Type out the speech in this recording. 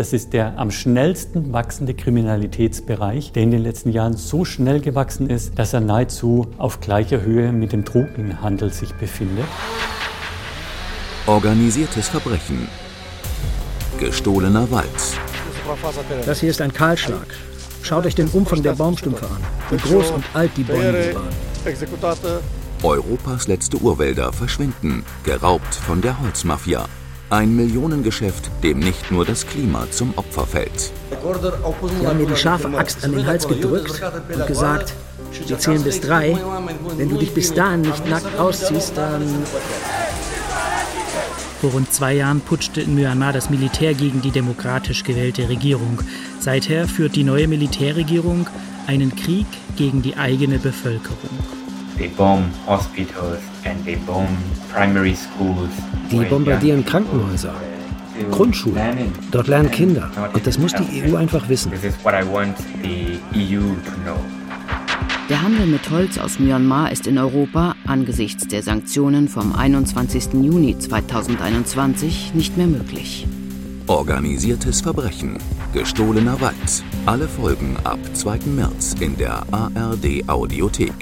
Das ist der am schnellsten wachsende Kriminalitätsbereich, der in den letzten Jahren so schnell gewachsen ist, dass er nahezu auf gleicher Höhe mit dem Drogenhandel sich befindet. Organisiertes Verbrechen. Gestohlener Wald. Das hier ist ein Kahlschlag. Schaut euch den Umfang der Baumstümpfe an. Wie groß und alt die Bäume waren. Europas letzte Urwälder verschwinden, geraubt von der Holzmafia. Ein Millionengeschäft, dem nicht nur das Klima zum Opfer fällt. Sie haben mir die scharfe Axt an den Hals gedrückt und gesagt, wir zählen bis drei. Wenn du dich bis dahin nicht nackt ausziehst, dann... Vor rund zwei Jahren putschte in Myanmar das Militär gegen die demokratisch gewählte Regierung. Seither führt die neue Militärregierung einen Krieg gegen die eigene Bevölkerung. They bomb hospitals and they bomb primary schools. Die bombardieren Krankenhäuser, Grundschulen. Dort lernen Kinder. Und das muss die EU einfach wissen. This is what I want the EU to know. Der Handel mit Holz aus Myanmar ist in Europa angesichts der Sanktionen vom 21. Juni 2021 nicht mehr möglich. Organisiertes Verbrechen. Gestohlener Wald. Alle Folgen ab 2. März in der ARD Audiothek.